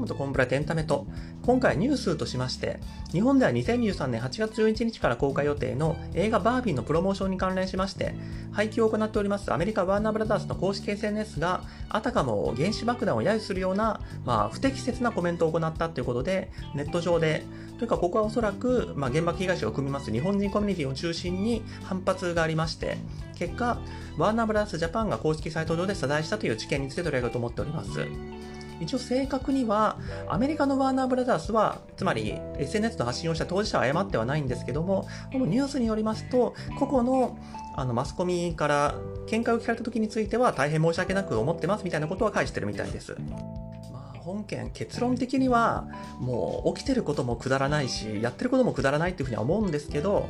ムとコンプラエンタメと、今回ニュースとしまして、日本では2023年8月11日から公開予定の映画バービーのプロモーションに関連しまして、配給を行っておりますアメリカワーナーブラザーズの公式 SNS が、あたかも原子爆弾を揶揄するような、まあ、不適切なコメントを行ったということで、ネット上で、というかここはおそらく、まあ、原爆被害者を組みます日本人コミュニティを中心に反発がありまして、結果、ワーナーブラザーズジャパンが公式サイト上で謝罪したという事件について取り上げようと思っております。一応正確には、アメリカのワーナーブラザースは、つまり SNS の発信をした当事者は誤ってはないんですけども、このニュースによりますと、個々のあのマスコミから見解を聞かれた時については大変申し訳なく思ってますみたいなことは返してるみたいです。本件結論的にはもう起きてることもくだらないしやってることもくだらないっていうふうには思うんですけど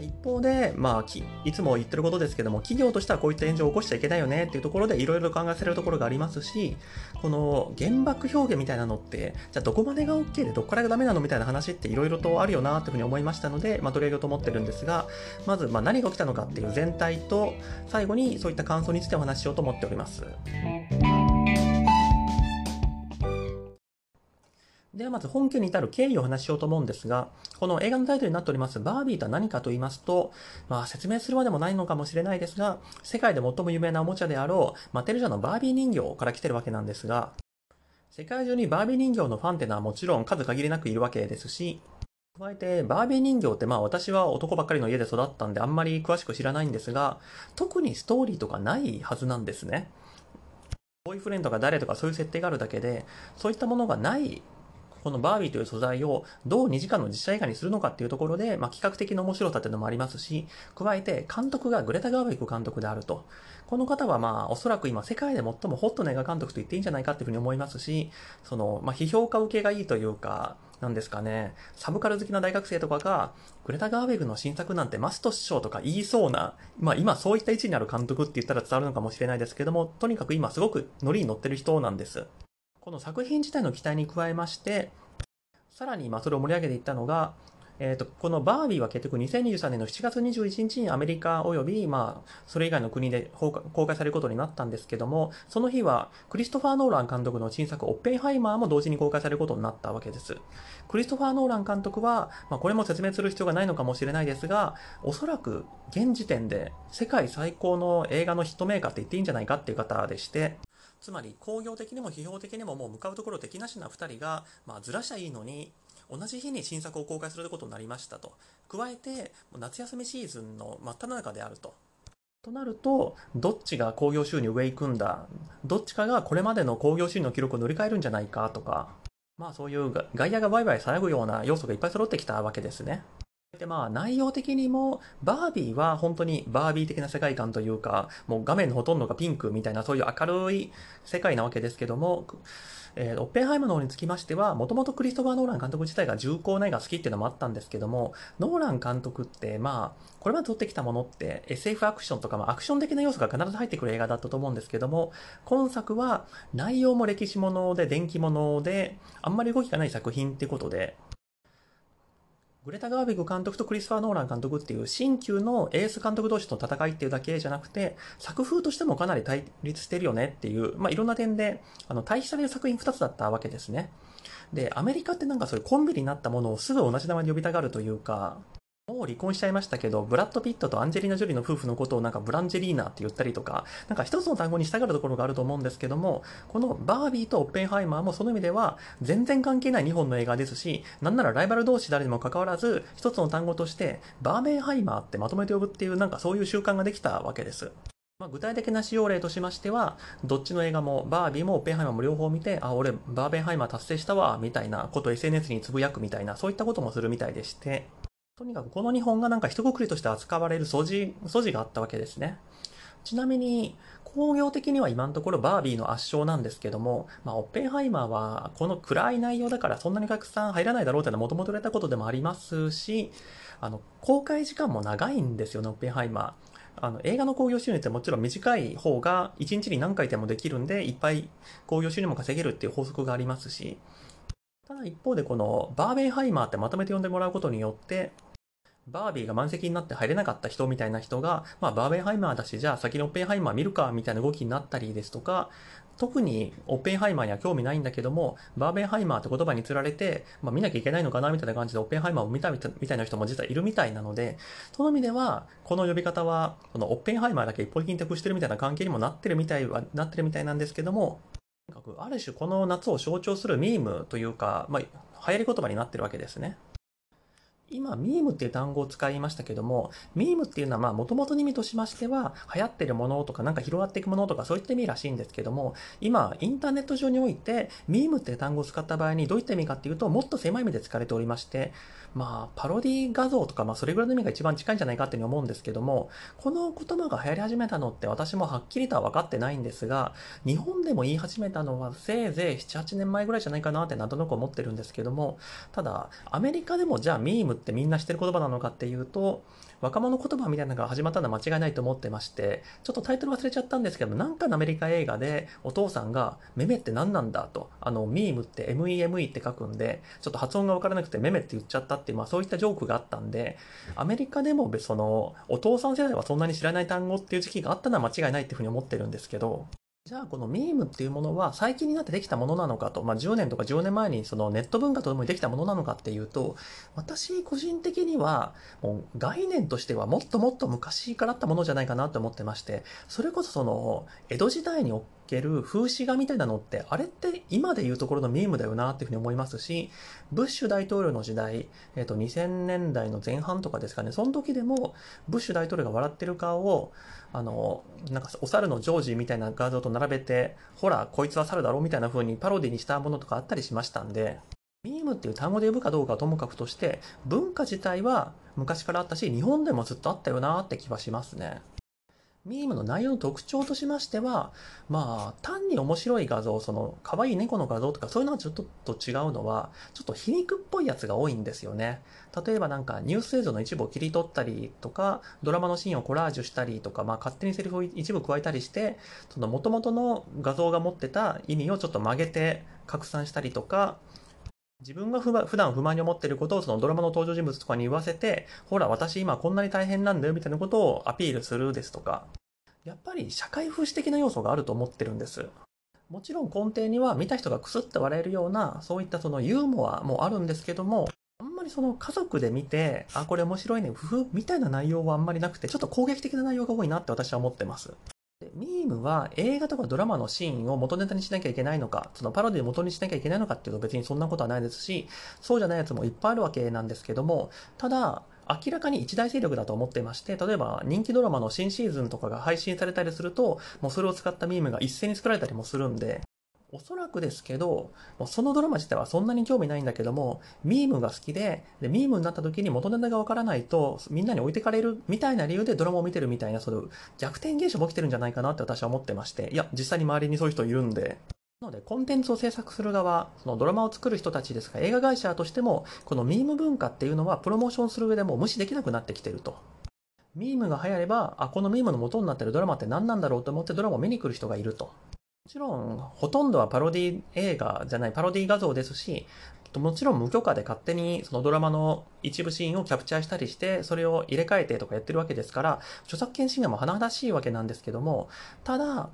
一方で、まあ、いつも言ってることですけども、企業としてはこういった炎上を起こしちゃいけないよねっていうところでいろいろ考えされるところがありますし、この原爆表現みたいなのって、じゃあどこまでが OK でどこからがダメなのみたいな話っていろいろとあるよなというふうに思いましたので、まあ、取り上げようと思ってるんですが、まず、ま、何が起きたのかっていう全体と、最後にそういった感想についてお話ししようと思っております。ではまず本件に至る経緯をお話ししようと思うんですが、この映画のタイトルになっておりますバービーとは何かと言いますと、まあ説明するまでもないのかもしれないですが、世界で最も有名なおもちゃであろう、マテルジャのバービー人形から来てるわけなんですが、世界中にバービー人形のファンってのはもちろん数限りなくいるわけですし、加えて、バービー人形ってまあ私は男ばっかりの家で育ったんであんまり詳しく知らないんですが、特にストーリーとかないはずなんですね。ボーイフレンドが誰とかそういう設定があるだけで、そういったものがないこのバービーという素材をどう2時間の実写映画にするのかっていうところで、まあ、企画的な面白さっていうのもありますし、加えて監督がグレタ・ガーウィック監督であると。この方はまあおそらく今世界で最もホットな映画監督と言っていいんじゃないかっていうふうに思いますし、その、まあ、批評家受けがいいというか、なんですかね、サブカル好きな大学生とかが、グレタ・ガーウェグの新作なんてマスト師匠とか言いそうな、まあ今そういった位置にある監督って言ったら伝わるのかもしれないですけども、とにかく今すごくノリに乗ってる人なんです。この作品自体の期待に加えまして、さらに、まあ、それを盛り上げていったのが、え、ー、と、このバービーは結局2023年の7月21日にアメリカ及び、まあ、それ以外の国で公開されることになったんですけども、その日はクリストファー・ノーラン監督の新作オッペンハイマーも同時に公開されることになったわけです。クリストファー・ノーラン監督は、まあ、これも説明する必要がないのかもしれないですが、おそらく現時点で世界最高の映画のヒットメーカーって言っていいんじゃないかっていう方でして、つまり工業的にも批評的にももう向かうところ敵なしな2人が、まあ、ずらしゃいいのに同じ日に新作を公開することになりましたと。加えて夏休みシーズンの真っ只中であると。となると、どっちが興行収入上行くんだ、どっちかがこれまでの興行収入の記録を塗り替えるんじゃないかとか、まあそういう外野がワイワイ騒ぐような要素がいっぱい揃ってきたわけですね。でまあ内容的にもバービーは本当にバービー的な世界観というかもう画面のほとんどがピンクみたいなそういう明るい世界なわけですけども、えー、オッペンハイマーの方につきましてはもともとクリストファー・ノーラン監督自体が重厚な絵が好きっていうのもあったんですけどもノーラン監督ってまあこれまで撮ってきたものって SF アクションとか、まあ、アクション的な要素が必ず入ってくる映画だったと思うんですけども今作は内容も歴史もので電気ものであんまり動きがない作品ってことでグレタ・ガービグ監督とクリスファー・ノーラン監督っていう新旧のエース監督同士の戦いっていうだけじゃなくて、作風としてもかなり対立してるよねっていう、まあ、いろんな点で、あの、対比される作品2つだったわけですね。で、アメリカってなんかそういうコンビになったものをすぐ同じ名前で呼びたがるというか、もう離婚しちゃいましたけど、ブラッド・ピットとアンジェリーナ・ジョリーの夫婦のことをなんかブランジェリーナって言ったりとか、なんか一つの単語に従うところがあると思うんですけども、このバービーとオッペンハイマーもその意味では全然関係ない2本の映画ですし、なんならライバル同士誰にも関わらず、一つの単語としてバーベンハイマーってまとめて呼ぶっていうなんかそういう習慣ができたわけです。まあ、具体的な使用例としましては、どっちの映画も、バービーもオッペンハイマーも両方見て、あ、俺、バーベンハイマー達成したわ、みたいなことを SNS につぶやくみたいな、そういったこともするみたいでして、とにかくこの日本がなんか一括りとして扱われる素地、素地があったわけですね。ちなみに、工業的には今のところバービーの圧勝なんですけども、まあ、オッペンハイマーはこの暗い内容だからそんなにお客さん入らないだろうっていうのはもともと言れたことでもありますし、あの、公開時間も長いんですよね、オッペンハイマー。あの、映画の興行収入ってもちろん短い方が1日に何回でもできるんで、いっぱい興行収入も稼げるっていう法則がありますし、ただ一方でこのバーベンハイマーってまとめて呼んでもらうことによって、バービーが満席になって入れなかった人みたいな人が、まあ、バーベンハイマーだし、じゃあ先にオッペンハイマー見るか、みたいな動きになったりですとか、特にオッペンハイマーには興味ないんだけども、バーベンハイマーって言葉につられて、まあ、見なきゃいけないのかなみたいな感じでオッペンハイマーを見たみたいな人も実はいるみたいなので、その意味では、この呼び方は、このオッペンハイマーだけ一方的に得してるみたいな関係にもなってるみたいは、なってるみたいなんですけども、とにかくある種この夏を象徴するミームというか、まあ、流行り言葉になってるわけですね。今、ミームっていう単語を使いましたけども、ミームっていうのは、まあ、元々の意味としましては、流行ってるものとか、なんか広がっていくものとか、そういった意味らしいんですけども、今、インターネット上において、ミームっていう単語を使った場合に、どういった意味かっていうと、もっと狭い意味で使われておりまして、まあ、パロディ画像とか、まあ、それぐらいの意味が一番近いんじゃないかっていうふうに思うんですけども、この言葉が流行り始めたのって私もはっきりとは分かってないんですが、日本でも言い始めたのはせいぜい7、8年前ぐらいじゃないかなってなんとなく思ってるんですけども、ただ、アメリカでもじゃあミームってみんな知ってる言葉なのかっていうと、若者言葉みたいなのが始まったのは間違いないと思ってまして、ちょっとタイトル忘れちゃったんですけど、なんかのアメリカ映画でお父さんが、メメって何なんだと、あの、ミームって MEME って書くんで、ちょっと発音がわからなくてメメって言っちゃったっていう、まあそういったジョークがあったんで、アメリカでもその、お父さん世代はそんなに知らない単語っていう時期があったのは間違いないっていうふうに思ってるんですけど、じゃあこのミームっていうものは最近になってできたものなのかと、まあ、10年とか10年前にそのネット文化とともにできたものなのかっていうと、私個人的にはもう概念としてはもっともっと昔からあったものじゃないかなと思ってまして、それこそその江戸時代における風刺画みたいなのって、あれって今で言うところのミームだよなっていうふうに思いますし、ブッシュ大統領の時代、えっ、と2000年代の前半とかですかね、その時でもブッシュ大統領が笑ってる顔をあの、なんかお猿のジョージみたいな画像と並べて、ほら、こいつは猿だろみたいな風にパロディにしたものとかあったりしましたんで、ミームっていう単語で呼ぶかどうかはともかくとして、文化自体は昔からあったし、日本でもずっとあったよなって気はしますね。ミームの内容の特徴としましては、まあ、単に面白い画像、その、可愛い猫の画像とか、そういうのがちょっと違うのは、ちょっと皮肉っぽいやつが多いんですよね。例えばなんか、ニュース映像の一部を切り取ったりとか、ドラマのシーンをコラージュしたりとか、まあ、勝手にセリフを一部加えたりして、その元々の画像が持ってた意味をちょっと曲げて拡散したりとか、自分が普段不満に思っていることをそのドラマの登場人物とかに言わせて、ほら、私今こんなに大変なんだよみたいなことをアピールするですとか、やっぱり社会風刺的な要素があると思ってるんです。もちろん根底には見た人がクスって笑えるような、そういったそのユーモアもあるんですけども、あんまりその家族で見て、あ、これ面白いね、ふふ、みたいな内容はあんまりなくて、ちょっと攻撃的な内容が多いなって私は思ってます。ミームは映画とかドラマのシーンを元ネタにしなきゃいけないのか、そのパロディを元にしなきゃいけないのかっていうと別にそんなことはないですし、そうじゃないやつもいっぱいあるわけなんですけども、ただ、明らかに一大勢力だと思っていまして、例えば人気ドラマの新シーズンとかが配信されたりすると、もうそれを使ったミームが一斉に作られたりもするんで、おそらくですけど、そのドラマ自体はそんなに興味ないんだけども、ミームが好きで、で、ミームになった時に元ネタがわからないと、みんなに置いてかれるみたいな理由でドラマを見てるみたいな、そういう逆転現象も起きてるんじゃないかなって私は思ってまして、いや、実際に周りにそういう人いるんで、なので、コンテンツを制作する側、そのドラマを作る人たちですが、映画会社としても、このミーム文化っていうのは、プロモーションする上でも無視できなくなってきてると。ミームが流行れば、あ、このミームの元になってるドラマって何なんだろうと思ってドラマを見に来る人がいると。もちろん、ほとんどはパロディ映画じゃない、パロディ画像ですし、もちろん無許可で勝手にそのドラマの一部シーンをキャプチャーしたりして、それを入れ替えてとかやってるわけですから、著作権侵害も甚だしいわけなんですけども、ただ、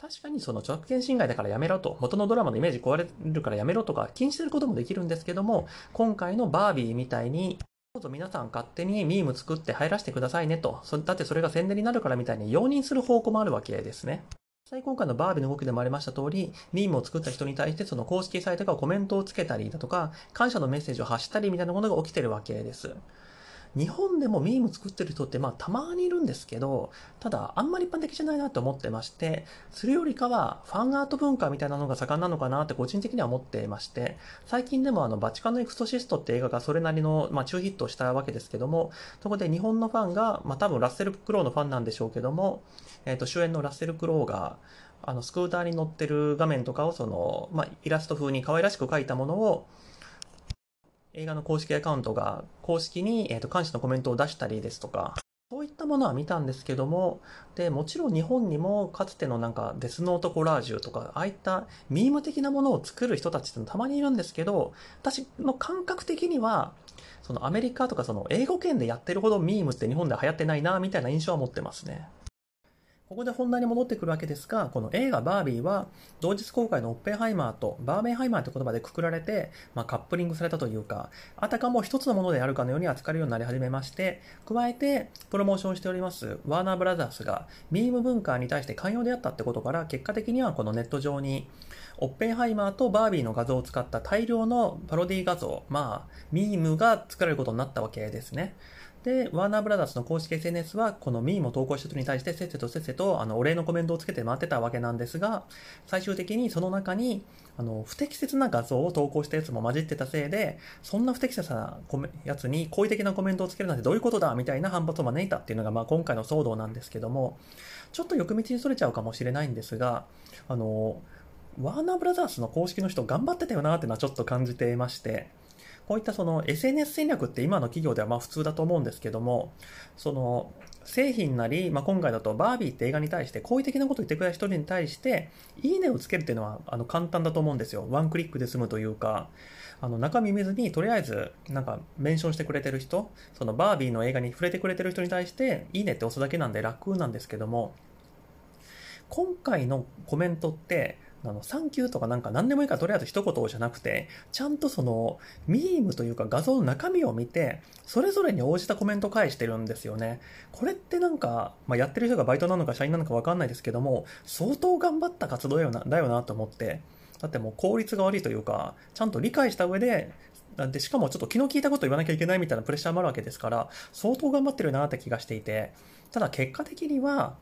確かにその著作権侵害だからやめろと、元のドラマのイメージ壊れるからやめろとか禁止することもできるんですけども、今回のバービーみたいに、どうぞ皆さん勝手にミーム作って入らせてくださいねと、だってそれが宣伝になるからみたいに容認する方向もあるわけですね。際今回のバービーの動きでもありました通り、ミームを作った人に対してその公式サイトがコメントをつけたりだとか、感謝のメッセージを発したりみたいなものが起きてるわけです。日本でもミーム作ってる人ってまあたまにいるんですけど、ただあんまり一般的じゃないなと思ってまして、それよりかはファンアート文化みたいなのが盛んなのかなって個人的には思ってまして、最近でもあのバチカンのエクソシストって映画がそれなりのまあ中ヒットしたわけですけども、そこで日本のファンが、まあ多分ラッセル・クロウのファンなんでしょうけども、えっ、ー、と主演のラッセル・クロウが、あのスクーターに乗ってる画面とかをその、まあ、イラスト風に可愛らしく描いたものを、映画の公式アカウントが公式に、えーと、監視のコメントを出したりですとか、そういったものは見たんですけども、で、もちろん日本にもかつてのなんかデスノートコラージュとか、ああいったミーム的なものを作る人たちってたまにいるんですけど、私の感覚的には、そのアメリカとかその英語圏でやってるほどミームって日本では流行ってないな、みたいな印象は持ってますね。ここで本題に戻ってくるわけですが、この映画バービーは、同日公開のオッペンハイマーとバーベンハイマーって言葉でくくられて、まあ、カップリングされたというか、あたかも一つのものであるかのように扱われるようになり始めまして、加えて、プロモーションしております、ワーナーブラザースが、ミーム文化に対して寛容であったってことから、結果的にはこのネット上に、オッペンハイマーとバービーの画像を使った大量のパロディ画像、まあ、ミームが作られることになったわけですね。で、ワーナーブラザーズの公式 SNS は、このミーも投稿した人に対して、せっせとせっせと、あの、お礼のコメントをつけて回ってたわけなんですが、最終的にその中に、あの、不適切な画像を投稿したやつも混じってたせいで、そんな不適切なやつに好意的なコメントをつけるなんてどういうことだみたいな反発を招いたっていうのが、まあ、今回の騒動なんですけども、ちょっと横道にそれちゃうかもしれないんですが、あの、ワーナーブラザースの公式の人頑張ってたよなってのはちょっと感じていまして、こういったその SNS 戦略って今の企業ではまあ普通だと思うんですけども、その製品なり、まあ、今回だとバービーって映画に対して好意的なことを言ってくれた人に対して、いいねをつけるっていうのはあの簡単だと思うんですよ。ワンクリックで済むというか、あの中身見ずにとりあえずなんかメンションしてくれてる人、そのバービーの映画に触れてくれてる人に対して、いいねって押すだけなんで楽なんですけども、今回のコメントって、あの、サンキューとかなんか何でもいいからとりあえず一言じゃなくて、ちゃんとその、ミームというか画像の中身を見て、それぞれに応じたコメント返してるんですよね。これってなんか、まあ、やってる人がバイトなのか社員なのかわかんないですけども、相当頑張った活動だよな、だよなと思って。だってもう効率が悪いというか、ちゃんと理解した上で、で、しかもちょっと気の利いたこと言わなきゃいけないみたいなプレッシャーもあるわけですから、相当頑張ってるなって気がしていて、ただ結果的には、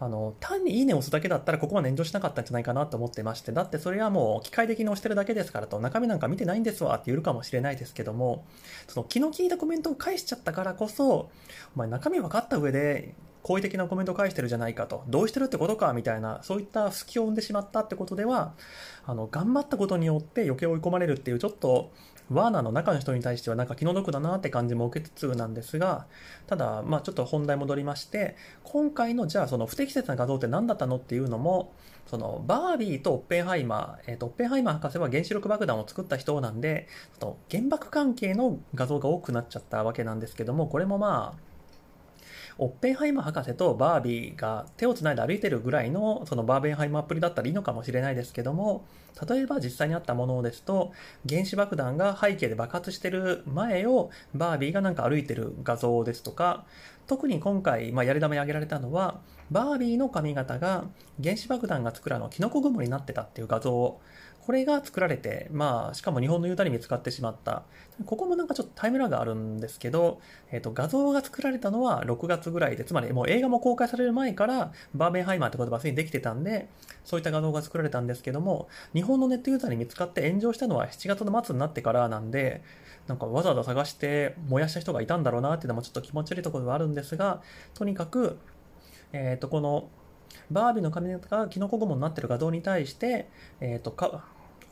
あの、単にいいねを押すだけだったらここは炎上しなかったんじゃないかなと思ってまして、だってそれはもう機械的に押してるだけですからと、中身なんか見てないんですわって言うかもしれないですけども、その気の利いたコメントを返しちゃったからこそ、お前中身分かった上で、好意的なコメントを返してるじゃないかと、どうしてるってことかみたいな、そういった隙を生んでしまったってことでは、あの、頑張ったことによって余計追い込まれるっていう、ちょっと、ワーナーの中の人に対してはなんか気の毒だなって感じも受けつつなんですが、ただ、まあちょっと本題戻りまして、今回のじゃあその不適切な画像って何だったのっていうのも、そのバービーとオッペンハイマー、えっ、ー、と、オッペンハイマー博士は原子力爆弾を作った人なんで、その原爆関係の画像が多くなっちゃったわけなんですけども、これもまあ、オッペンハイマー博士とバービーが手を繋いで歩いてるぐらいの、そのバーベンハイマーアプリだったらいいのかもしれないですけども、例えば実際にあったものですと、原子爆弾が背景で爆発してる前をバービーがなんか歩いてる画像ですとか、特に今回、まあ、やり玉に挙げられたのは、バービーの髪型が原子爆弾が作るのキノコ雲になってたっていう画像をこれが作られて、まあ、しかも日本のユータに見つかってしまった。ここもなんかちょっとタイムラグがあるんですけど、えっ、ー、と、画像が作られたのは6月ぐらいで、つまりもう映画も公開される前から、バーベンハイマーって言葉すでにできてたんで、そういった画像が作られたんですけども、日本のネットユーザーに見つかって炎上したのは7月の末になってからなんで、なんかわざわざ探して燃やした人がいたんだろうなっていうのもちょっと気持ち悪いところではあるんですが、とにかく、えっ、ー、と、この、バービーの髪型がキノコ雲になってる画像に対して、えっ、ー、と、か、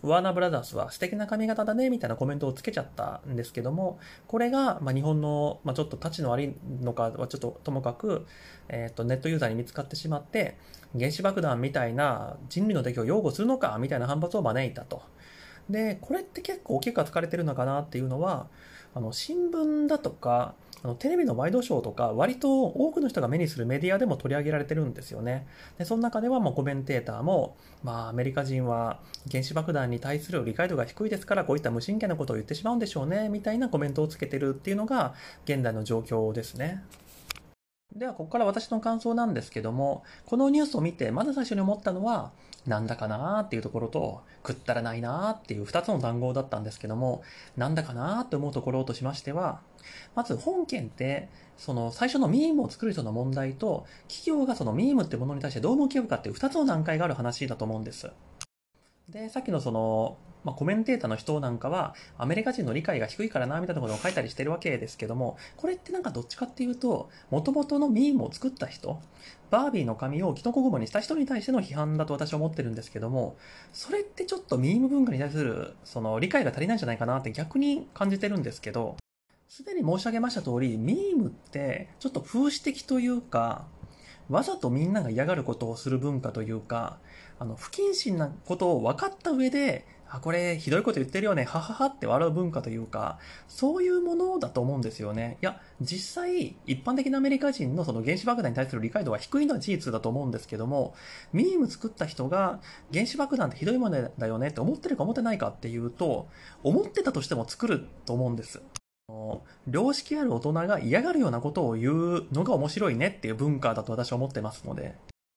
ワーナーブラザースは素敵な髪型だねみたいなコメントをつけちゃったんですけども、これが、ま日本の、ま、ちょっと立ちの悪いのかはちょっとともかく、えっ、と、ネットユーザーに見つかってしまって、原子爆弾みたいな人類の敵を擁護するのかみたいな反発を招いたと。で、これって結構大きく扱われてるのかなっていうのは、あの、新聞だとか、あのテレビのワイドショーとか、割と多くの人が目にするメディアでも取り上げられてるんですよね。で、その中ではもうコメンテーターも、まあ、アメリカ人は原子爆弾に対する理解度が低いですから、こういった無神経なことを言ってしまうんでしょうね、みたいなコメントをつけてるっていうのが、現代の状況ですね。では、ここから私の感想なんですけども、このニュースを見て、まず最初に思ったのは、なんだかなーっていうところと、くったらないなーっていう二つの単語だったんですけども、なんだかなーって思うところとしましては、まず本件って、その最初のミームを作る人の問題と、企業がそのミームってものに対してどう向き合うかっていう二つの段階がある話だと思うんです。で、さっきのその、まあ、コメンテーターの人なんかは、アメリカ人の理解が低いからな、みたいなことを書いたりしてるわけですけども、これってなんかどっちかっていうと、元々のミームを作った人、バービーの髪をキノコ雲にした人に対しての批判だと私は思ってるんですけども、それってちょっとミーム文化に対する、その理解が足りないんじゃないかなって逆に感じてるんですけど、すでに申し上げました通り、ミームってちょっと風刺的というか、わざとみんなが嫌がることをする文化というか、あの、不謹慎なことを分かった上で、あ、これひどいこと言ってるよね、はははって笑う文化というか、そういうものだと思うんですよね。いや、実際、一般的なアメリカ人のその原子爆弾に対する理解度は低いのは事実だと思うんですけども、ミーム作った人が原子爆弾ってひどいものだよねって思ってるか思ってないかっていうと、思ってたとしても作ると思うんです。良識ある大人が嫌がるようなことを言うのが面白いねっていう文化だと私は思ってますので。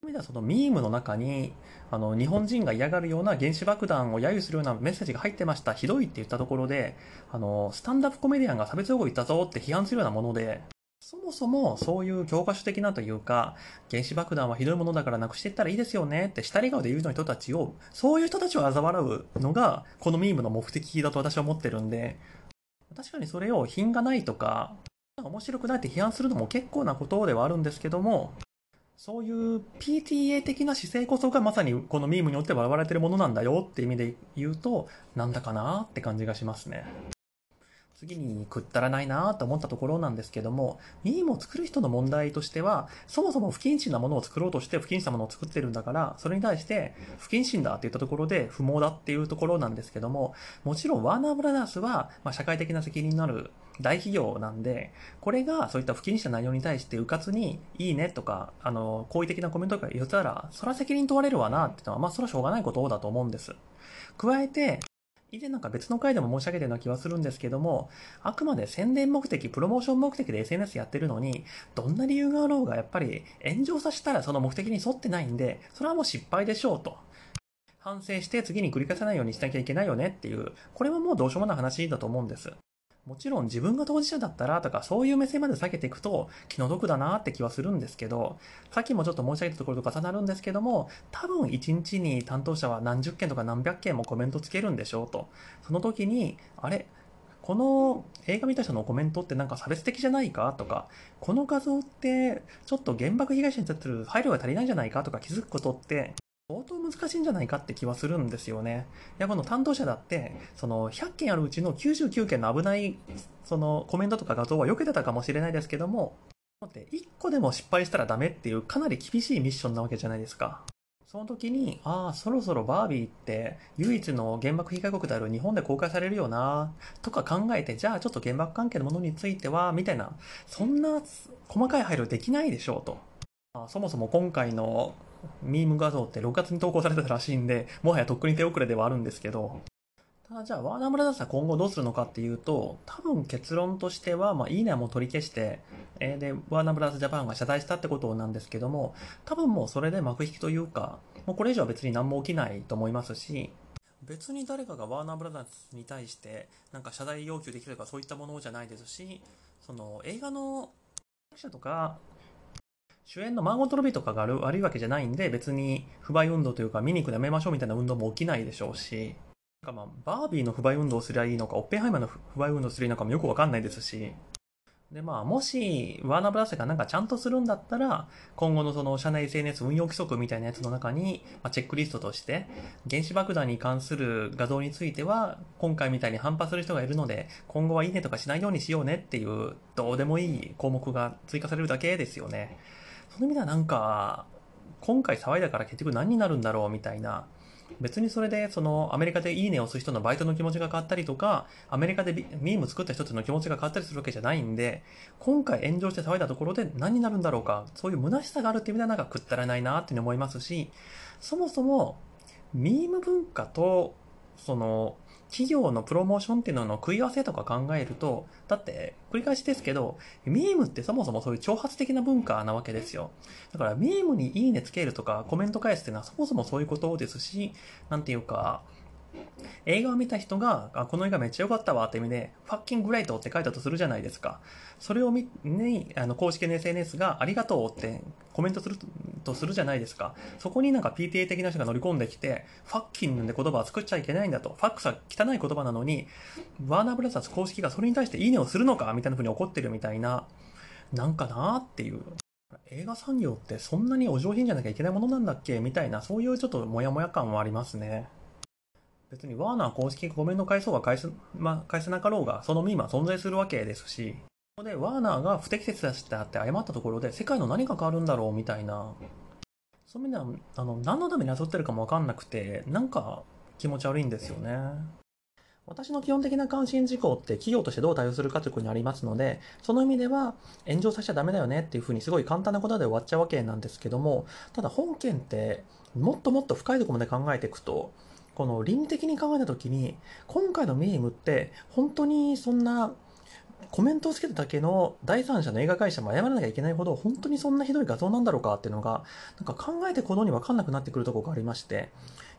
そういう意味ではそのミームの中に、あの、日本人が嫌がるような原子爆弾を揶揄するようなメッセージが入ってました。ひどいって言ったところで、あの、スタンダップコメディアンが差別用語言ったぞって批判するようなもので、そもそもそういう教科書的なというか、原子爆弾はひどいものだからなくしていったらいいですよねって下り顔で言うの人たちを、そういう人たちを嘲笑うのが、このミームの目的だと私は思ってるんで、確かにそれを品がないとか、面白くないって批判するのも結構なことではあるんですけども、そういう PTA 的な姿勢こそがまさにこのミームによって笑われてるものなんだよって意味で言うと、なんだかなって感じがしますね。次に食ったらないなと思ったところなんですけども、ミームを作る人の問題としては、そもそも不謹慎なものを作ろうとして不謹慎なものを作ってるんだから、それに対して不謹慎だって言ったところで不毛だっていうところなんですけども、もちろんワーナーブラザースは、まあ、社会的な責任のある大企業なんで、これがそういった不謹慎な内容に対してうかつにいいねとか、あの、好意的なコメントが言ったら、それは責任問われるわなってのは、まあそれはしょうがないことだと思うんです。加えて、以前なんか別の回でも申し上げたような気はするんですけども、あくまで宣伝目的、プロモーション目的で SNS やってるのに、どんな理由があろうがやっぱり炎上させたらその目的に沿ってないんで、それはもう失敗でしょうと。反省して次に繰り返さないようにしなきゃいけないよねっていう、これはもうどうしようもない話だと思うんです。もちろん自分が当事者だったらとかそういう目線まで避けていくと気の毒だなって気はするんですけど、さっきもちょっと申し上げたところと重なるんですけども、多分1日に担当者は何十件とか何百件もコメントつけるんでしょうと。その時に、あれ？この映画見た人のコメントってなんか差別的じゃないかとか、この画像ってちょっと原爆被害者に対する配慮が足りないんじゃないかとか気づくことって相当難しいんじゃないかって気はするんですよね。いや、この担当者だって、その100件あるうちの99件の危ない、そのコメントとか画像は避けてたかもしれないですけども、1個でも失敗したらダメっていうかなり厳しいミッションなわけじゃないですか。その時に、ああ、そろそろバービーって唯一の原爆被害国である日本で公開されるよな、とか考えて、じゃあちょっと原爆関係のものについては、みたいな、そんな細かい配慮できないでしょうと。そもそも今回のミーム画像って6月に投稿されてたらしいんで、もはやとっくに手遅れではあるんですけど、ただじゃあワーナーブラザーズは今後どうするのかっていうと、多分結論としては、まあいいねはもう取り消して、えー、で、ワーナーブラザーズジャパンが謝罪したってことなんですけども、多分もうそれで幕引きというか、もうこれ以上は別に何も起きないと思いますし、別に誰かがワーナーブラザーズに対してなんか謝罪要求できるとかそういったものじゃないですし、その映画の作者とか主演のマーゴト・ロビとかが悪いわけじゃないんで、別に不買運動というか見に行くのやめましょうみたいな運動も起きないでしょうし、なんかまあ、バービーの不買運動をすりゃいいのか、オッペンハイマーの不買運動すりゃいいのかもよくわかんないですし、で、まあ、もし、ワーナーブラザーがなんかちゃんとするんだったら、今後のその社内 SNS 運用規則みたいなやつの中に、まあ、チェックリストとして、原子爆弾に関する画像については、今回みたいに反発する人がいるので、今後はいいねとかしないようにしようねっていう、どうでもいい項目が追加されるだけですよね。その意味ではなんか、今回騒いだから結局何になるんだろうみたいな、別にそれで、その、アメリカでいいねを押す人のバイトの気持ちが変わったりとか、アメリカでミーム作った人たちの気持ちが変わったりするわけじゃないんで、今回炎上して騒いだところで何になるんだろうか、そういう虚しさがあるっていう意味ではなんか食ったらないなっていうに思いますし、そもそも、ミーム文化と、その、企業のプロモーションっていうのの食い合わせとか考えると、だって、繰り返しですけど、ミームってそもそもそういう挑発的な文化なわけですよ。だからミームにいいねつけるとかコメント返すっていうのはそもそもそういうことですし、なんていうか、映画を見た人が、あ、この映画めっちゃ良かったわって意味で、ファッキンググレートって書いたとするじゃないですか。それを見、に、あの、公式の SNS がありがとうってコメントするとするじゃないですか。そこになんか PTA 的な人が乗り込んできて、ファッキングで言葉は作っちゃいけないんだと。ファックスは汚い言葉なのに、ワーナーブラザーズ公式がそれに対していいねをするのかみたいな風に怒ってるみたいな、なんかなーっていう。映画産業ってそんなにお上品じゃなきゃいけないものなんだっけみたいな、そういうちょっとモヤモヤ感はありますね。別にワーナー公式コメント返そうが返す、まあ、返せなかろうが、そのミームは存在するわけですし、ここでワーナーが不適切だしたって謝ったところで、世界の何が変わるんだろうみたいな、そういう意味では、あの、何のために誘ってるかもわかんなくて、なんか気持ち悪いんですよね。私の基本的な関心事項って企業としてどう対応するかということにありますので、その意味では炎上させちゃダメだよねっていうふうにすごい簡単なことで終わっちゃうわけなんですけども、ただ本件ってもっともっと深いところまで考えていくと、この倫理的に考えたときに、今回のミームって本当にそんなコメントをつけただけの第三者の映画会社も謝らなきゃいけないほど本当にそんなひどい画像なんだろうかっていうのがなんか考えてこのに分かんなくなってくるところがありまして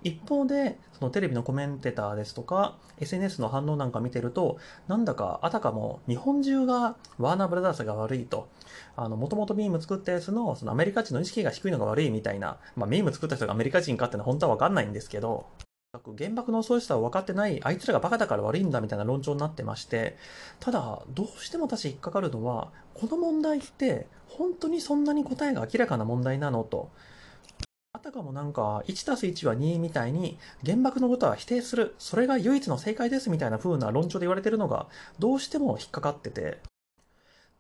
一方でそのテレビのコメンテーターですとか SNS の反応なんか見てるとなんだかあたかも日本中がワーナーブラザースが悪いと。もともとミーム作ったやつのそのアメリカ人の意識が低いのが悪いみたいな、まあ、ミーム作った人がアメリカ人かっていうのは本当は分かんないんですけど原爆の恐ろしさを分かってない、あいつらがバカだから悪いんだみたいな論調になってまして、ただ、どうしても私引っかかるのは、この問題って、本当にそんなに答えが明らかな問題なのと。あたかもなんか、1たす1は2みたいに、原爆のことは否定する、それが唯一の正解ですみたいな風な論調で言われてるのが、どうしても引っかかってて、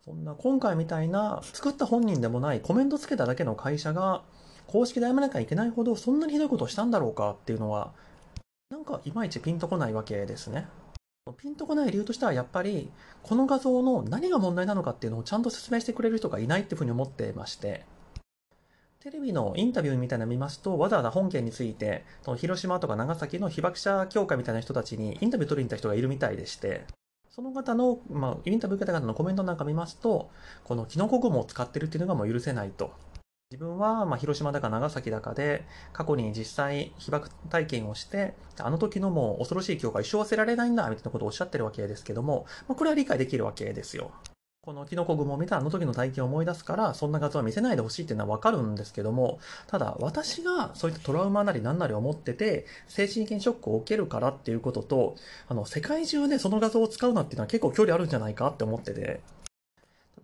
そんな今回みたいな、作った本人でもないコメントつけただけの会社が、公式で謝らなきゃいけないほど、そんなにひどいことをしたんだろうかっていうのは、なんかいまいちピンとこないわけですね。ピンとこない理由としてはやっぱりこの画像の何が問題なのかっていうのをちゃんと説明してくれる人がいないっていうふうに思ってまして。テレビのインタビューみたいなの見ますとわざわざ本件についてその広島とか長崎の被爆者協会みたいな人たちにインタビュー取りに行った人がいるみたいでして。その方の、まあ、インタビュー受けた方のコメントなんか見ますとこのキノコ雲を使ってるっていうのがもう許せないと。自分は、まあ、広島だか長崎だかで、過去に実際被爆体験をして、あの時のもう恐ろしい記憶が一生忘れられないんだ、みたいなことをおっしゃってるわけですけども、まあ、これは理解できるわけですよ。このキノコ雲を見たあの時の体験を思い出すから、そんな画像は見せないでほしいっていうのはわかるんですけども、ただ私がそういったトラウマなり何なりを持ってて、精神的にショックを受けるからっていうことと、あの、世界中でその画像を使うなっていうのは結構距離あるんじゃないかって思ってて、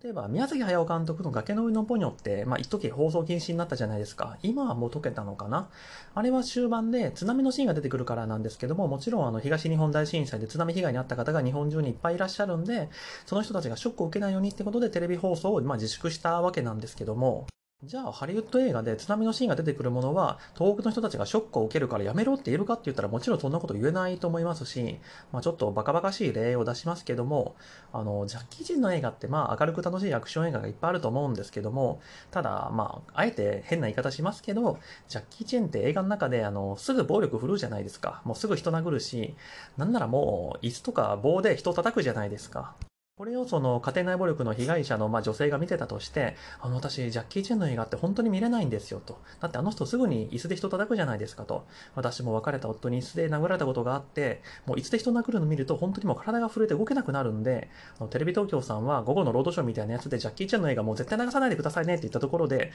例えば、宮崎駿監督の崖の上のポニョって、まあ、一時放送禁止になったじゃないですか。今はもう解けたのかなあれは終盤で津波のシーンが出てくるからなんですけども、もちろんあの、東日本大震災で津波被害に遭った方が日本中にいっぱいいらっしゃるんで、その人たちがショックを受けないようにってことでテレビ放送をま自粛したわけなんですけども、じゃあ、ハリウッド映画で津波のシーンが出てくるものは、東北の人たちがショックを受けるからやめろって言えるかって言ったらもちろんそんなこと言えないと思いますし、まあちょっとバカバカしい例を出しますけども、あの、ジャッキー・チンの映画ってまあ明るく楽しいアクション映画がいっぱいあると思うんですけども、ただ、まあ、あえて変な言い方しますけど、ジャッキー・チェンって映画の中であの、すぐ暴力振るうじゃないですか。もうすぐ人殴るし、なんならもう椅子とか棒で人叩くじゃないですか。これをその家庭内暴力の被害者のまあ女性が見てたとして、あの私、ジャッキー・チェンの映画って本当に見れないんですよと。だってあの人すぐに椅子で人叩くじゃないですかと。私も別れた夫に椅子で殴られたことがあって、もう椅子で人殴るの見ると本当にもう体が震えて動けなくなるんで、あのテレビ東京さんは午後のロードショーみたいなやつでジャッキー・チェンの映画もう絶対流さないでくださいねって言ったところで、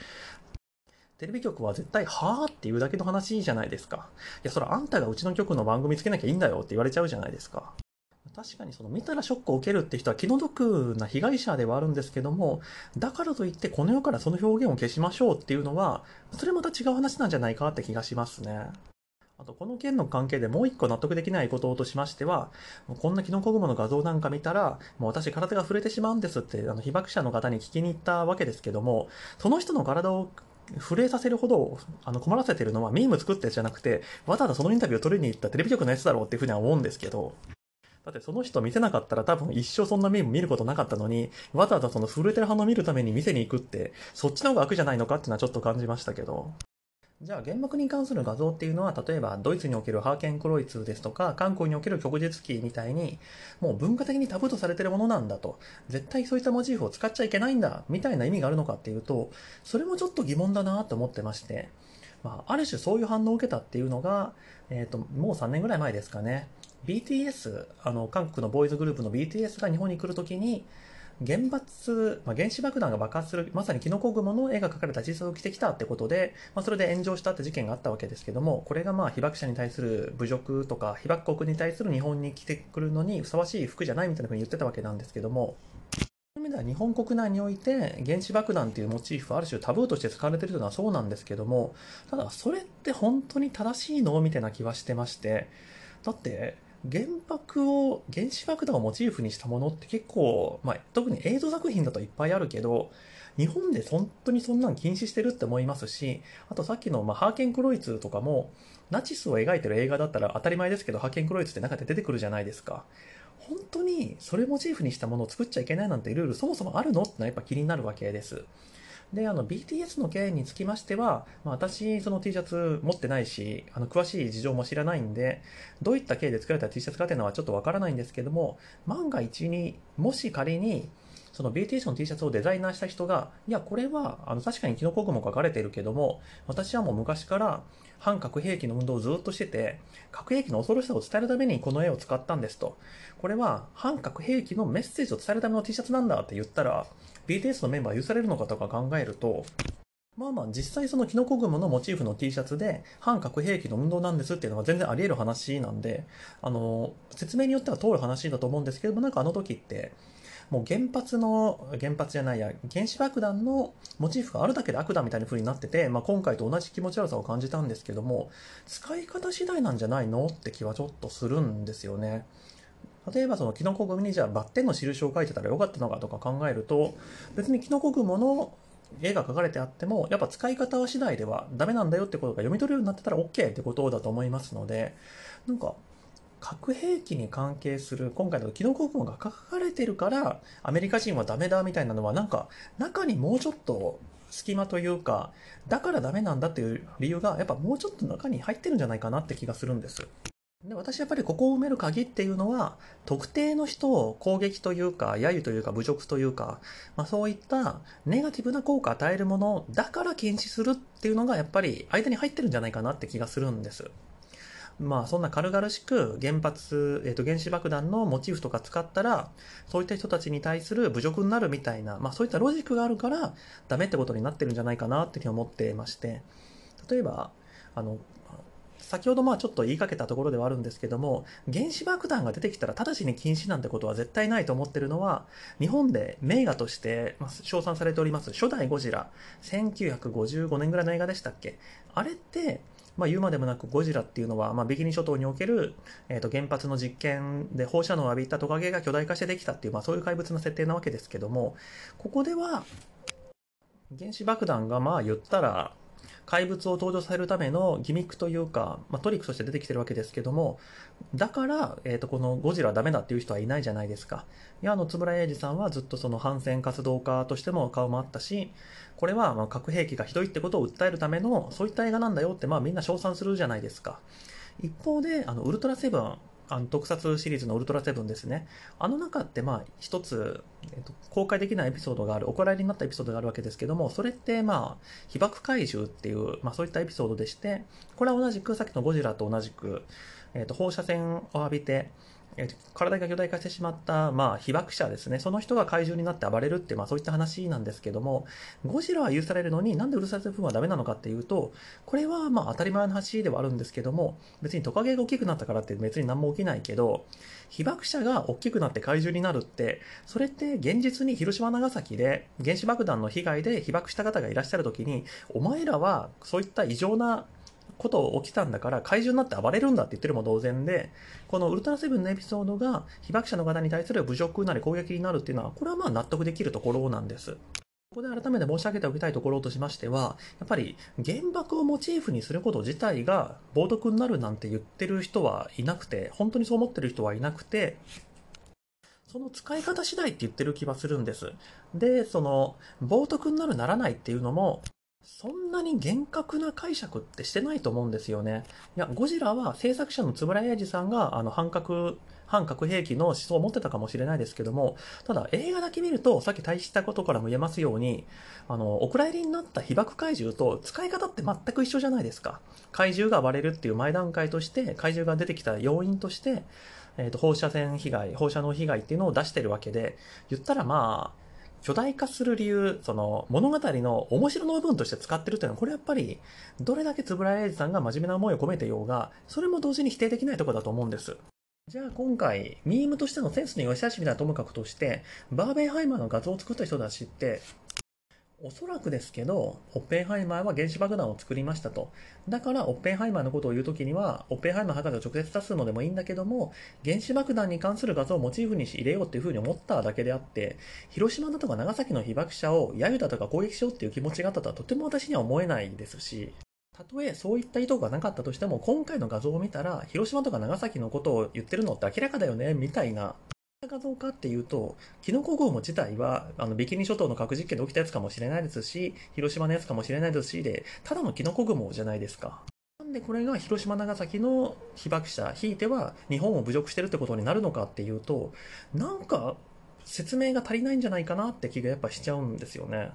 テレビ局は絶対、はぁっていうだけの話じゃないですか。いや、それあんたがうちの局の番組つけなきゃいいんだよって言われちゃうじゃないですか。確かにその見たらショックを受けるって人は気の毒な被害者ではあるんですけども、だからといってこの世からその表現を消しましょうっていうのは、それまた違う話なんじゃないかって気がしますね。あと、この件の関係でもう一個納得できないこととしましては、こんなキノコ雲の画像なんか見たら、もう私体が触れてしまうんですって、あの、被爆者の方に聞きに行ったわけですけども、その人の体を震えさせるほどあの困らせてるのはミーム作ったやつじゃなくて、わざわざそのインタビューを取りに行ったテレビ局のやつだろうっていうふうには思うんですけど、だってその人見せなかったら多分一生そんなミーム見ることなかったのに、わざわざその震えてる反応見るために店に行くって、そっちの方が悪じゃないのかっていうのはちょっと感じましたけど。じゃあ原爆に関する画像っていうのは、例えばドイツにおけるハーケンクロイツですとか、韓国における旭日記みたいに、もう文化的にタブーとされてるものなんだと、絶対そういったモチーフを使っちゃいけないんだ、みたいな意味があるのかっていうと、それもちょっと疑問だなと思ってまして、まあ、ある種そういう反応を受けたっていうのが、えっ、ー、と、もう3年ぐらい前ですかね。BTS、あの、韓国のボーイズグループの BTS が日本に来るときに、原発、まあ、原子爆弾が爆発する、まさにキノコ雲の絵が描かれた T シャツを着てきたってことで、まあ、それで炎上したって事件があったわけですけども、これがまあ被爆者に対する侮辱とか、被爆国に対する日本に来てくるのにふさわしい服じゃないみたいなふうに言ってたわけなんですけども、そういう意味では日本国内において原子爆弾っていうモチーフある種タブーとして使われているというのはそうなんですけども、ただそれって本当に正しいの？みたいな気はしてまして、だって、原爆を、原子爆弾をモチーフにしたものって結構、まあ、特に映像作品だといっぱいあるけど、日本で本当にそんなん禁止してるって思いますし、あとさっきの、まあ、ハーケンクロイツとかも、ナチスを描いてる映画だったら当たり前ですけど、ハーケンクロイツって中で出てくるじゃないですか。本当にそれモチーフにしたものを作っちゃいけないなんてルールそもそもあるのってのはやっぱ気になるわけです。で、あの、BTS の件につきましては、まあ、私、その T シャツ持ってないし、あの、詳しい事情も知らないんで、どういった経緯で作られた T シャツかっていうのはちょっとわからないんですけども、万が一に、もし仮に、その BTS の T シャツをデザイナーした人が、いや、これは、あの、確かにキノコ雲書かれてるけども、私はもう昔から反核兵器の運動をずっとしてて、核兵器の恐ろしさを伝えるためにこの絵を使ったんですと。これは反核兵器のメッセージを伝えるための T シャツなんだって言ったら、BTS のメンバー許されるのかとか考えると、まあまあ実際そのキノコ雲のモチーフの T シャツで反核兵器の運動なんですっていうのは全然あり得る話なんで、あの、説明によっては通る話だと思うんですけども、なんかあの時って、もう原発の、原発じゃないや、原子爆弾のモチーフがあるだけで悪だみたいな風になってて、まあ今回と同じ気持ち悪さを感じたんですけども、使い方次第なんじゃないのって気はちょっとするんですよね。例えばそのキノコ雲にじゃあバッテンの印を書いてたらよかったのかとか考えると、別にキノコ雲の絵が描かれてあっても、やっぱ使い方は次第ではダメなんだよってことが読み取るようになってたら OK ってことだと思いますので、なんか、核兵器に関係する今回のキノコ雲が書かれてるからアメリカ人はダメだみたいなのはなんか中にもうちょっと隙間というかだからダメなんだっていう理由がやっぱもうちょっと中に入ってるんじゃないかなって気がするんです。で私やっぱりここを埋める鍵っていうのは特定の人を攻撃というか揶揄というか侮辱というか、まあ、そういったネガティブな効果を与えるものだから禁止するっていうのがやっぱり間に入ってるんじゃないかなって気がするんです。まあそんな軽々しく原発、えっ、と原子爆弾のモチーフとか使ったら、そういった人たちに対する侮辱になるみたいな、まあそういったロジックがあるからダメってことになってるんじゃないかなっていうふうに思ってまして、例えば、あの、先ほどまあちょっと言いかけたところではあるんですけども、原子爆弾が出てきたら直ちに禁止なんてことは絶対ないと思ってるのは、日本で名画として称賛されております初代ゴジラ、1955年ぐらいの映画でしたっけ？あれって、まあ、言うまでもなくゴジラっていうのは、まあ、ビキニ諸島における、えー、と原発の実験で放射能を浴びたトカゲが巨大化してできたっていう、まあ、そういう怪物の設定なわけですけどもここでは原子爆弾がまあ言ったら怪物を登場させるためのギミックというか、まあ、トリックとして出てきてるわけですけどもだから、えー、とこのゴジラはダメだっていう人はいないじゃないですか。いやあの円谷英二さんはずっとその反戦活動家としても顔もあったしこれはま核兵器がひどいってことを訴えるためのそういった映画なんだよってまあみんな称賛するじゃないですか。一方であのウルトラセブンあの特撮シリーズのウルトラセブンですね。あの中ってまあ一つ、えっと、公開できないエピソードがある、お蔵入りになったエピソードがあるわけですけども、それってまあ被爆怪獣っていう、まあそういったエピソードでして、これは同じくさっきのゴジラと同じく、えっと、放射線を浴びて、えー、体が巨大化してしまった、まあ、被爆者ですね。その人が怪獣になって暴れるって、まあそういった話なんですけども、ゴジラは許されるのになんでウルトラセブンはダメなのかっていうと、これはまあ当たり前の話ではあるんですけども、別にトカゲが大きくなったからって別に何も起きないけど、被爆者が大きくなって怪獣になるって、それって現実に広島長崎で原子爆弾の被害で被爆した方がいらっしゃる時に、お前らはそういった異常なこと起きたんだから怪獣になって暴れるんだって言ってるも同然でこのウルトラセブンのエピソードが被爆者の方に対する侮辱なり攻撃になるっていうのはこれはまあ納得できるところなんです。ここで改めて申し上げておきたいところとしましてはやっぱり原爆をモチーフにすること自体が冒涜になるなんて言ってる人はいなくて本当にそう思ってる人はいなくてその使い方次第って言ってる気はするんです。でその冒涜になるならないっていうのもそんなに厳格な解釈ってしてないと思うんですよね。いや、ゴジラは制作者の円谷英二さんがあの反核、反核兵器の思想を持ってたかもしれないですけども、ただ映画だけ見ると、さっき対したことからも言えますように、あの、お蔵入りになった被爆怪獣と使い方って全く一緒じゃないですか。怪獣が割れるっていう前段階として、怪獣が出てきた要因として、えっ、ー、と、放射線被害、放射能被害っていうのを出してるわけで、言ったらまあ、巨大化する理由、その物語の面白の部分として使ってるっていうのは、これやっぱり、どれだけ円谷英二さんが真面目な思いを込めてようが、それも同時に否定できないところだと思うんです。じゃあ今回、ミームとしてのセンスの良し悪しみたいなともかくとして、バーベンハイマーの画像を作った人たちって、おそらくですけど、オッペンハイマーは原子爆弾を作りましたと。だから、オッペンハイマーのことを言うときには、オッペンハイマー博士を直接出すのでもいいんだけども、原子爆弾に関する画像をモチーフにし入れようっていうふうに思っただけであって、広島だとか長崎の被爆者を揶揄だとか攻撃しようっていう気持ちがあったとはとても私には思えないですし、たとえそういった意図がなかったとしても、今回の画像を見たら、広島とか長崎のことを言ってるのって明らかだよね、みたいなかどうかっていうと、キノコ雲自体は、あの、ビキニ諸島の核実験で起きたやつかもしれないですし、広島のやつかもしれないですし、で、ただのキノコ雲じゃないですか。なんでこれが広島長崎の被爆者、ひいては日本を侮辱してるってことになるのかっていうと、なんか説明が足りないんじゃないかなって気がやっぱしちゃうんですよね。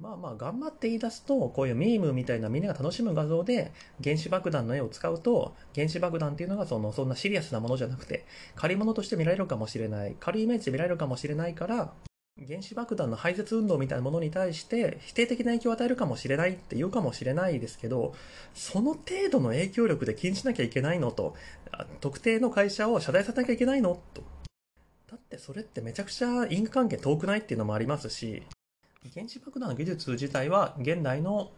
まあまあ頑張って言い出すと、こういうミームみたいなみんなが楽しむ画像で原子爆弾の絵を使うと、原子爆弾っていうのがそのそんなシリアスなものじゃなくて、借り物として見られるかもしれない、軽いイメージで見られるかもしれないから、原子爆弾の排泄運動みたいなものに対して否定的な影響を与えるかもしれないって言うかもしれないですけど、その程度の影響力で禁じなきゃいけないのと、特定の会社を遮断させなきゃいけないのと。だってそれってめちゃくちゃ因果関係遠くないっていうのもありますし、原子爆弾の技術自体は現代の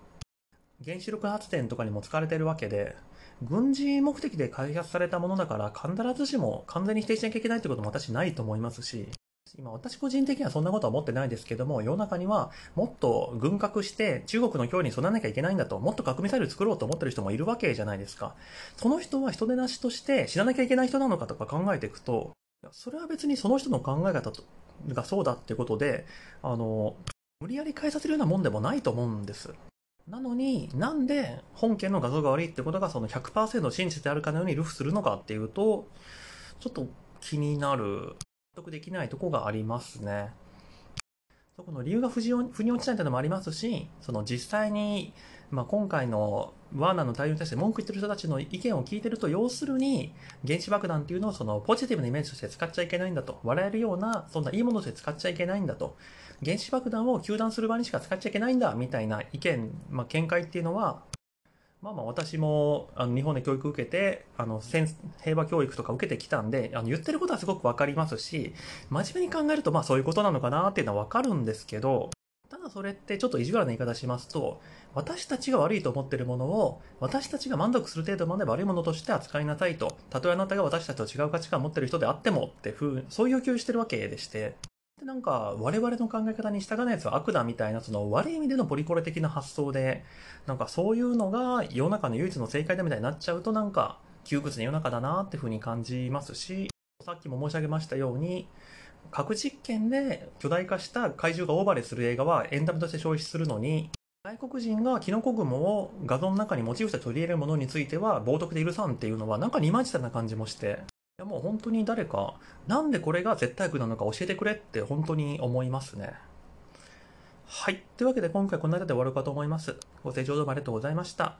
原子力発電とかにも使われているわけで、軍事目的で開発されたものだから必ずしも完全に否定しなきゃいけないってことも私ないと思いますし、今私個人的にはそんなことは思ってないですけども、世の中にはもっと軍拡して中国の脅威に備えなきゃいけないんだと、もっと核ミサイル作ろうと思ってる人もいるわけじゃないですか。その人は人手なしとして死ななきゃいけない人なのかとか考えていくと、それは別にその人の考え方がそうだってことで、あの、無理やり変えさせるようなもんでもないと思うんです。なのになんで本件の画像が悪いってことがその100%真実であるかのようにルフするのかっていうと、ちょっと気になる、納得できないとこがありますね。そこの理由が腑に落ちないというのもありますし、その実際に、まあ、今回のワーナーの対応に対して文句言ってる人たちの意見を聞いてると、要するに、原子爆弾っていうのをそのポジティブなイメージとして使っちゃいけないんだと。笑えるような、そんないいものとして使っちゃいけないんだと。原子爆弾を糾弾する場にしか使っちゃいけないんだみたいな意見、まあ、見解っていうのは、まあまあ私もあの日本で教育受けて、あの戦平和教育とか受けてきたんで、あの言ってることはすごくわかりますし、真面目に考えるとまあそういうことなのかなっていうのはわかるんですけど、ただそれってちょっと意地悪な言い方しますと、私たちが悪いと思ってるものを、私たちが満足する程度まで悪いものとして扱いなさいと。たとえあなたが私たちと違う価値観を持ってる人であってもってふう、そういう要求してるわけでして。で、なんか、我々の考え方に従わないやつは悪だみたいな、その悪い意味でのポリコレ的な発想で、なんかそういうのが世の中の唯一の正解だみたいになっちゃうと、なんか、窮屈な世の中だなっていうふうに感じますし、さっきも申し上げましたように、核実験で巨大化した怪獣がオーバレする映画はエンタメとして消費するのに、外国人がキノコ雲を画像の中にモチーフとして取り入れるものについては冒涜で許さんっていうのはなんか二枚舌な感じもして、やもう本当に誰か、なんでこれが絶対句なのか教えてくれって本当に思いますね。はい。というわけで今回この間で終わるかと思います。ご清聴どうもありがとうございました。